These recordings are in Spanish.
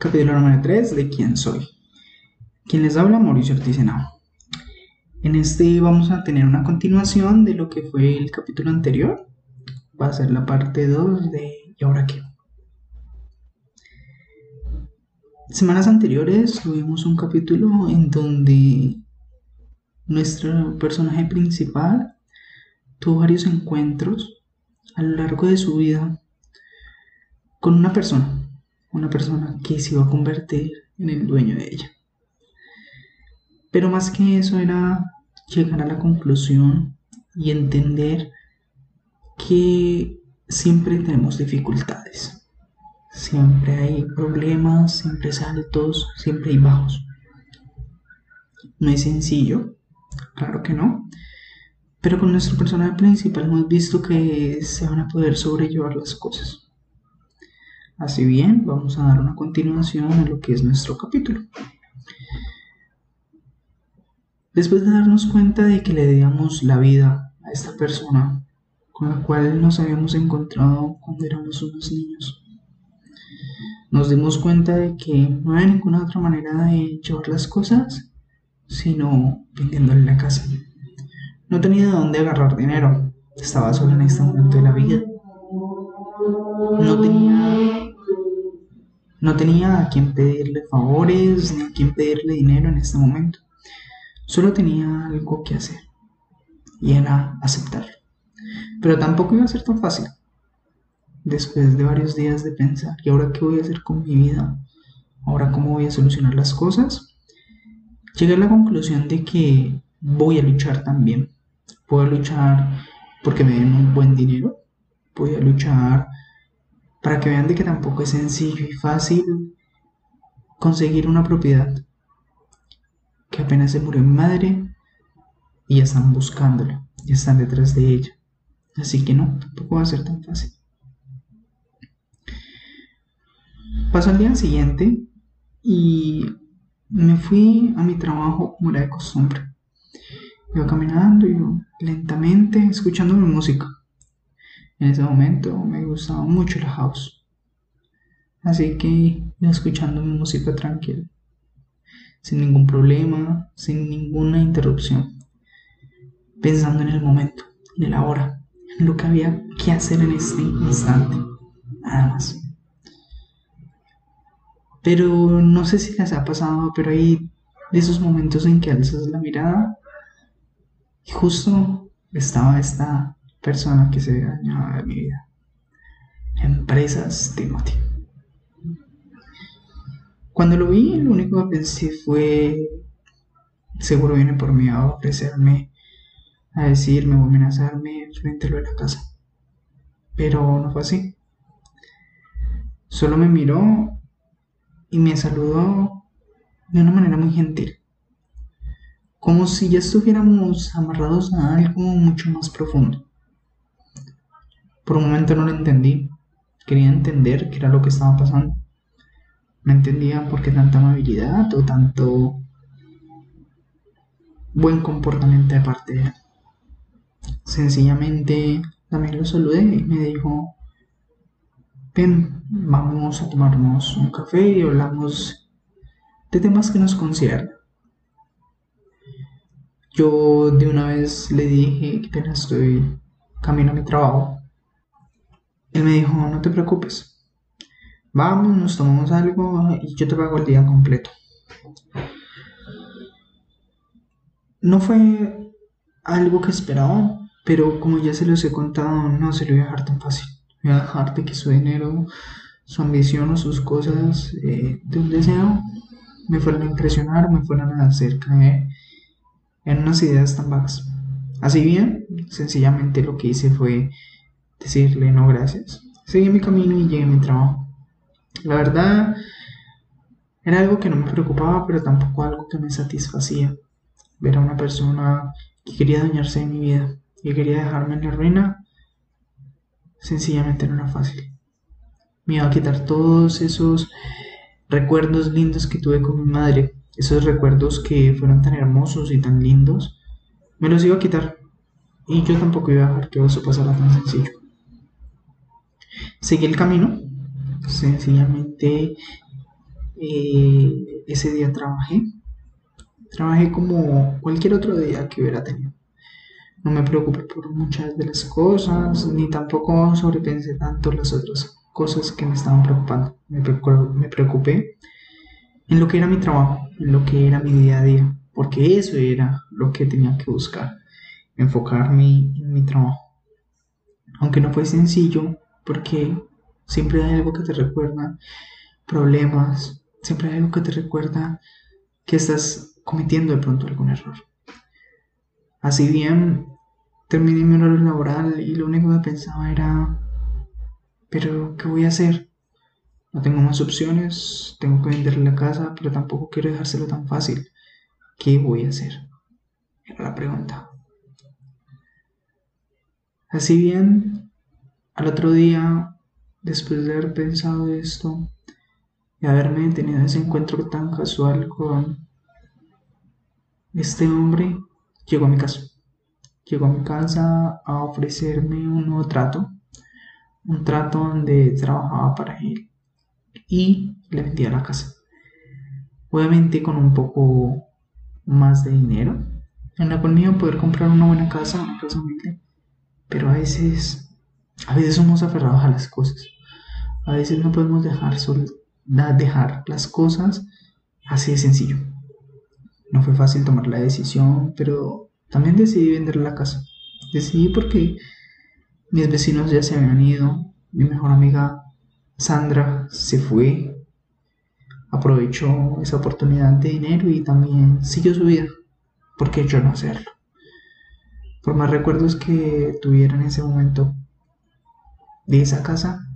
Capítulo número 3 de ¿Quién soy? Quien les habla, Mauricio Ortiz En este vamos a tener una continuación de lo que fue el capítulo anterior. Va a ser la parte 2 de ¿Y ahora qué? Semanas anteriores tuvimos un capítulo en donde nuestro personaje principal tuvo varios encuentros a lo largo de su vida con una persona, una persona que se iba a convertir en el dueño de ella. Pero más que eso era llegar a la conclusión y entender que siempre tenemos dificultades. Siempre hay problemas, siempre saltos, siempre hay bajos. No es sencillo, claro que no, pero con nuestro personaje principal hemos visto que se van a poder sobrellevar las cosas. Así bien, vamos a dar una continuación a lo que es nuestro capítulo. Después de darnos cuenta de que le debíamos la vida a esta persona con la cual nos habíamos encontrado cuando éramos unos niños, nos dimos cuenta de que no había ninguna otra manera de llevar las cosas sino vendiéndole la casa. No tenía de dónde agarrar dinero, estaba solo en este momento de la vida. No tenía a quien pedirle favores ni a quien pedirle dinero en este momento. Solo tenía algo que hacer y era aceptarlo. Pero tampoco iba a ser tan fácil. Después de varios días de pensar, ¿y ahora qué voy a hacer con mi vida? ¿Ahora cómo voy a solucionar las cosas? Llegué a la conclusión de que voy a luchar también. Voy a luchar porque me den un buen dinero. Voy a luchar para que vean de que tampoco es sencillo y fácil conseguir una propiedad. Que apenas se murió mi madre y ya están buscándola, ya están detrás de ella. Así que no, tampoco va a ser tan fácil. Pasó el día siguiente y me fui a mi trabajo como era de costumbre. Iba caminando, y lentamente, escuchando mi música. En ese momento me gustaba mucho la house. Así que iba escuchando mi música tranquila, sin ningún problema, sin ninguna interrupción, pensando en el momento, en el ahora, en lo que había que hacer en este instante, nada más. Pero no sé si les ha pasado, pero hay de esos momentos en que alzas la mirada y justo estaba esta persona que se dañaba de mi vida. Empresas Timothy. Cuando lo vi, lo único que pensé fue, seguro viene por mí a ofrecerme, a decirme o amenazarme frente a lo de la casa. Pero no fue así. Solo me miró y me saludó de una manera muy gentil. Como si ya estuviéramos amarrados a algo mucho más profundo. Por un momento no lo entendí. Quería entender qué era lo que estaba pasando. No entendía por qué tanta amabilidad o tanto buen comportamiento de parte de él. Sencillamente también lo saludé y me dijo, ven, vamos a tomarnos un café y hablamos de temas que nos conciernen. Yo de una vez le dije que apenas estoy camino a mi trabajo él me dijo, no te preocupes, vamos, nos tomamos algo y yo te pago el día completo. No fue algo que esperaba, pero como ya se los he contado, no se lo voy a dejar tan fácil. Voy a dejar de que su dinero, su ambición o sus cosas eh, de un deseo me fueran a impresionar, me fueran a hacer caer en unas ideas tan vagas. Así bien, sencillamente lo que hice fue decirle no gracias. Seguí mi camino y llegué a mi trabajo. La verdad, era algo que no me preocupaba, pero tampoco algo que me satisfacía. Ver a una persona que quería dañarse de mi vida y quería dejarme en la ruina, sencillamente no era fácil. Me iba a quitar todos esos recuerdos lindos que tuve con mi madre, esos recuerdos que fueron tan hermosos y tan lindos, me los iba a quitar. Y yo tampoco iba a dejar que eso pasara tan sencillo. Seguí el camino, sencillamente eh, ese día trabajé. Trabajé como cualquier otro día que hubiera tenido. No me preocupé por muchas de las cosas, ni tampoco sobrepensé tanto las otras cosas que me estaban preocupando. Me, preocupé en lo que era mi trabajo, en lo que era mi día a día, porque eso era lo que tenía que buscar, enfocarme en mi trabajo. Aunque no fue sencillo, porque siempre hay algo que te recuerda problemas, siempre hay algo que te recuerda que estás cometiendo de pronto algún error. Así bien, terminé mi horario laboral y lo único que pensaba era, pero ¿qué voy a hacer? No tengo más opciones, tengo que vender la casa, pero tampoco quiero dejárselo tan fácil. ¿Qué voy a hacer? Era la pregunta. Así bien, al otro día, después de haber pensado esto y haberme tenido ese encuentro tan casual con este hombre, llegó a mi casa. Llegó a mi casa a ofrecerme un nuevo trato, un trato donde trabajaba para él y le vendía la casa. Obviamente con un poco más de dinero, en la cual a poder comprar una buena casa, casa pero a veces, a veces somos aferrados a las cosas. A veces no podemos dejar, dejar las cosas así de sencillo. No fue fácil tomar la decisión, pero también decidí vender la casa. Decidí porque mis vecinos ya se habían ido, mi mejor amiga Sandra se fue, aprovechó esa oportunidad de dinero y también siguió su vida. ¿Por qué yo no hacerlo? por más recuerdos que tuviera en ese momento de esa casa,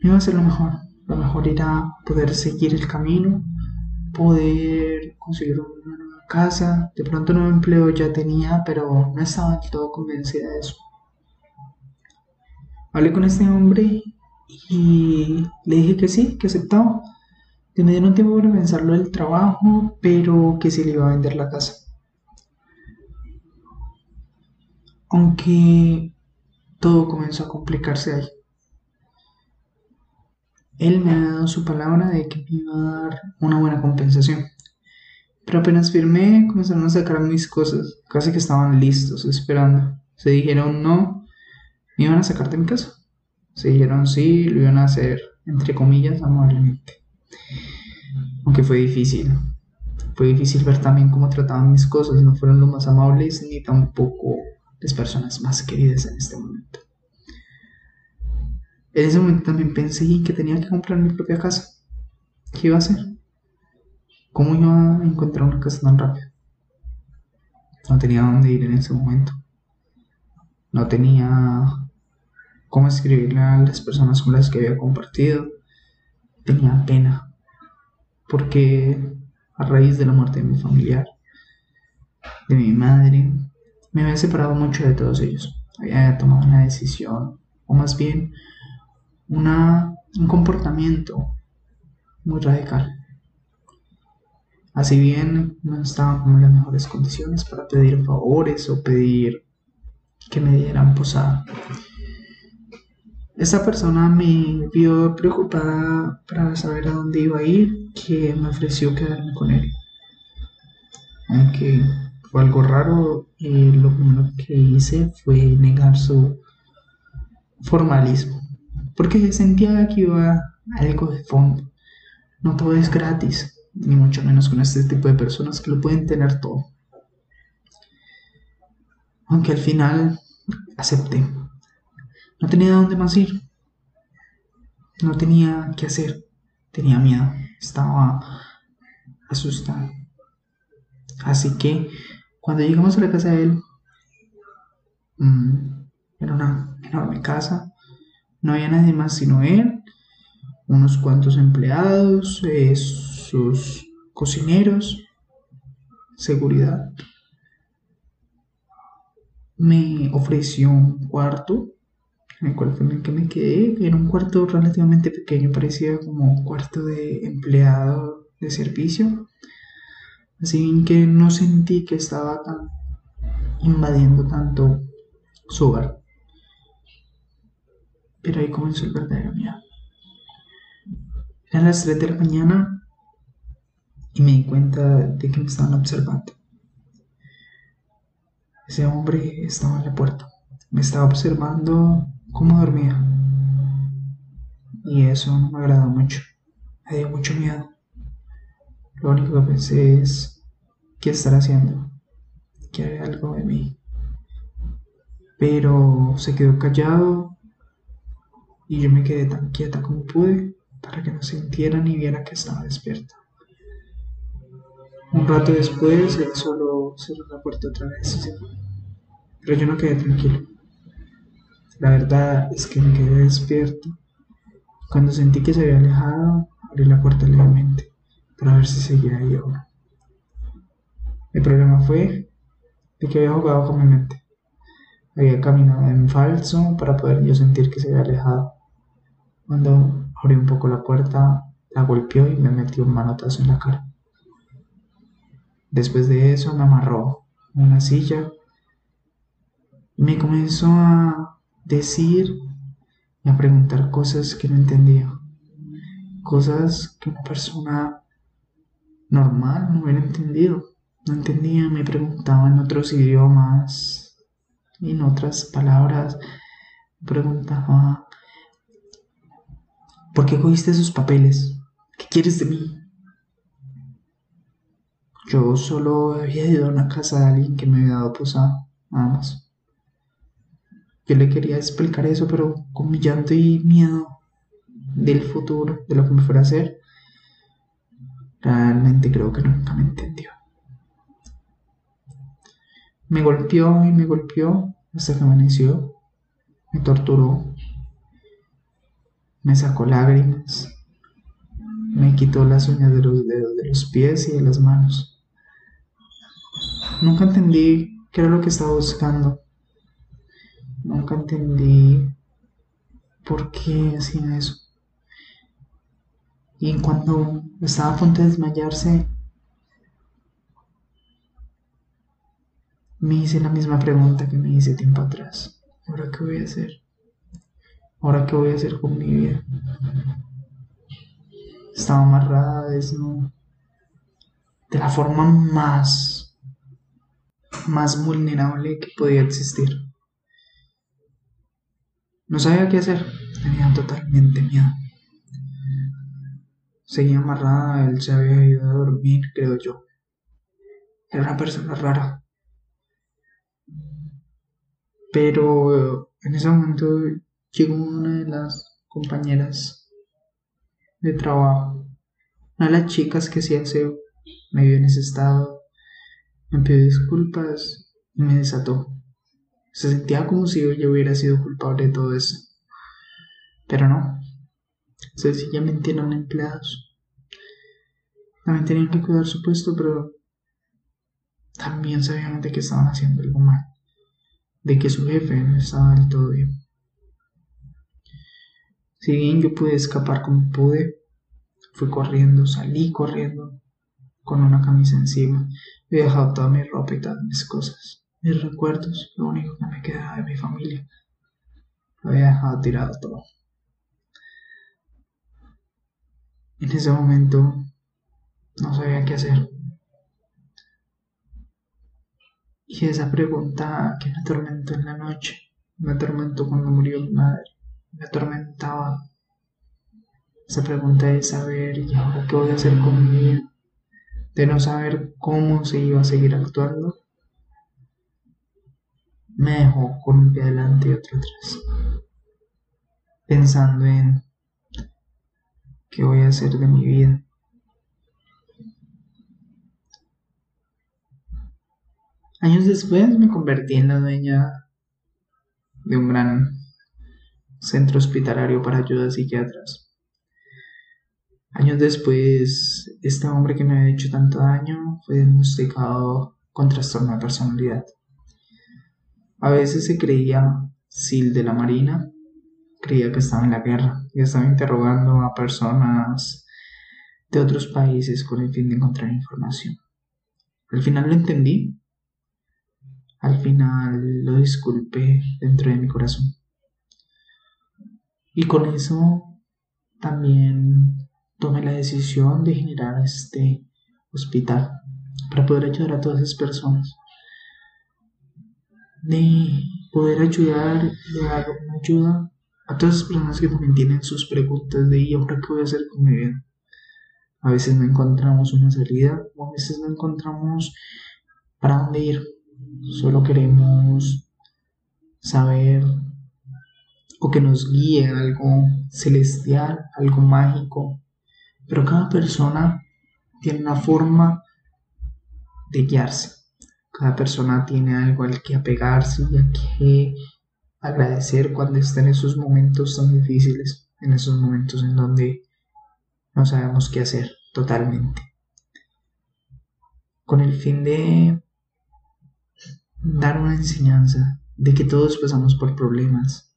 iba a ser lo mejor. Lo mejor era poder seguir el camino, poder conseguir una nueva casa. De pronto un nuevo empleo ya tenía, pero no estaba del todo convencida de eso. Hablé con este hombre y le dije que sí, que aceptaba. Que me dieron tiempo para pensarlo del trabajo, pero que se le iba a vender la casa. aunque todo comenzó a complicarse ahí. Él me ha dado su palabra de que me iba a dar una buena compensación. Pero apenas firmé, comenzaron a sacar mis cosas. Casi que estaban listos, esperando. Se dijeron no, me iban a sacar de mi casa. Se dijeron sí, lo iban a hacer, entre comillas, amablemente. Aunque fue difícil. Fue difícil ver también cómo trataban mis cosas. No fueron lo más amables ni tampoco las personas más queridas en este momento. En ese momento también pensé que tenía que comprar mi propia casa. ¿Qué iba a hacer? ¿Cómo iba a encontrar una casa tan rápido? No tenía dónde ir en ese momento. No tenía cómo escribirle a las personas con las que había compartido. Tenía pena. Porque a raíz de la muerte de mi familiar, de mi madre, me había separado mucho de todos ellos. Había tomado una decisión, o más bien una, un comportamiento muy radical. Así bien no estaba en las mejores condiciones para pedir favores o pedir que me dieran posada. Esta persona me vio preocupada para saber a dónde iba a ir, que me ofreció quedarme con él. Aunque algo raro y lo primero que hice fue negar su formalismo, porque sentía que iba algo de fondo. No todo es gratis, ni mucho menos con este tipo de personas que lo pueden tener todo. Aunque al final acepté. No tenía dónde más ir. No tenía qué hacer. Tenía miedo. Estaba asustado. Así que cuando llegamos a la casa de él, mm, era una enorme casa, no había nadie más sino él, unos cuantos empleados, eh, sus cocineros, seguridad. Me ofreció un cuarto, en el en el que me quedé, era un cuarto relativamente pequeño, parecía como cuarto de empleado de servicio Así que no sentí que estaba tan invadiendo tanto su hogar. Pero ahí comenzó el verdadero miedo. Eran las 3 de la mañana y me di cuenta de que me estaban observando. Ese hombre estaba en la puerta, me estaba observando cómo dormía y eso no me agradó mucho, me dio mucho miedo. Lo único que pensé es, ¿qué estará haciendo? Quiere algo de mí. Pero se quedó callado y yo me quedé tan quieta como pude para que no sintiera ni viera que estaba despierta. Un rato después, él solo cerró la puerta otra vez Pero yo no quedé tranquilo. La verdad es que me quedé despierto. Cuando sentí que se había alejado, abrí la puerta levemente para ver si seguía ahí. El problema fue de que había jugado con mi mente. Había caminado en falso para poder yo sentir que se había alejado. Cuando abrí un poco la puerta, la golpeó y me metió un manotazo en la cara. Después de eso me amarró una silla y me comenzó a decir y a preguntar cosas que no entendía. Cosas que una persona normal no hubiera entendido. No entendía, me preguntaba en otros idiomas, en otras palabras. Me preguntaba, ¿por qué cogiste esos papeles? ¿Qué quieres de mí? Yo solo había ido a una casa de alguien que me había dado posada, nada más. Yo le quería explicar eso, pero con mi llanto y miedo del futuro, de lo que me fuera a hacer, realmente creo que nunca me entendió. Me golpeó y me golpeó hasta que amaneció, me torturó, me sacó lágrimas, me quitó las uñas de los dedos de los pies y de las manos. Nunca entendí qué era lo que estaba buscando. Nunca entendí por qué hacía eso. Y cuando estaba a punto de desmayarse, me hice la misma pregunta que me hice tiempo atrás. ¿Ahora qué voy a hacer? ¿Ahora qué voy a hacer con mi vida? Estaba amarrada, desnuda, de la forma más más vulnerable que podía existir. No sabía qué hacer, tenía totalmente miedo. Seguía amarrada, él se había ido a dormir, creo yo. Era una persona rara. Pero en ese momento llegó una de las compañeras de trabajo, una de las chicas que hacía aseo, me vio en ese estado me pidió disculpas y me desató. Se sentía como si yo hubiera sido culpable de todo eso. Pero no. Sencillamente eran empleados. También tenían que cuidar su puesto, pero también sabían de que estaban haciendo algo mal. De que su jefe no estaba del todo bien. Si bien yo pude escapar como pude, fui corriendo, salí corriendo con una camisa encima He dejado toda mi ropa y todas mis cosas, mis recuerdos, lo único que me quedaba de mi familia. Lo había dejado tirado todo. En ese momento no sabía qué hacer. Y esa pregunta que me atormentó en la noche, me atormentó cuando murió mi madre, me atormentaba. Esa pregunta de saber, ¿y ahora qué voy a hacer con mi vida? de no saber cómo se iba a seguir actuando, me dejó con un pie adelante y otro atrás, pensando en qué voy a hacer de mi vida. Años después me convertí en la dueña de un gran centro hospitalario para ayudas psiquiatras. Años después, este hombre que me había hecho tanto daño fue diagnosticado con trastorno de personalidad. A veces se creía SIL de la Marina, creía que estaba en la guerra y estaba interrogando a personas de otros países con el fin de encontrar información. Al final lo entendí, al final lo disculpé dentro de mi corazón. Y con eso también tomé la decisión de generar este hospital para poder ayudar a todas esas personas. De poder ayudar, de dar una ayuda a todas esas personas que también tienen sus preguntas de ¿y ahora qué voy a hacer con mi vida? A veces no encontramos una salida o a veces no encontramos para dónde ir. Solo queremos saber o que nos guíe algo celestial, algo mágico. Pero cada persona tiene una forma de guiarse. Cada persona tiene algo al que apegarse y a que agradecer cuando está en esos momentos tan difíciles, en esos momentos en donde no sabemos qué hacer totalmente. Con el fin de dar una enseñanza de que todos pasamos por problemas.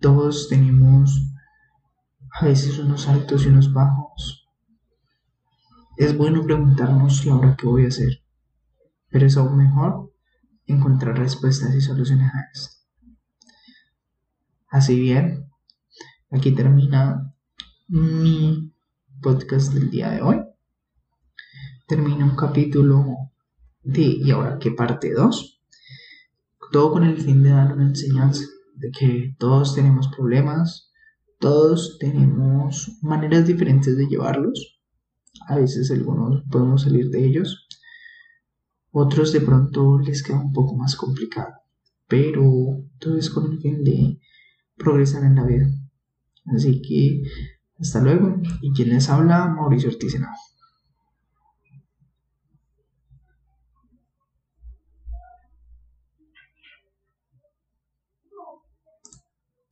Todos tenemos a veces unos altos y unos bajos. Es bueno preguntarnos y ahora qué voy a hacer, pero es aún mejor encontrar respuestas y soluciones a esto. Así bien, aquí termina mi podcast del día de hoy. Termina un capítulo de ¿Y ahora qué parte 2? Todo con el fin de dar una enseñanza de que todos tenemos problemas, todos tenemos maneras diferentes de llevarlos. A veces algunos podemos salir de ellos, otros de pronto les queda un poco más complicado, pero todo es con el fin de progresar en la vida. Así que hasta luego. Y quien les habla, Mauricio Ortiz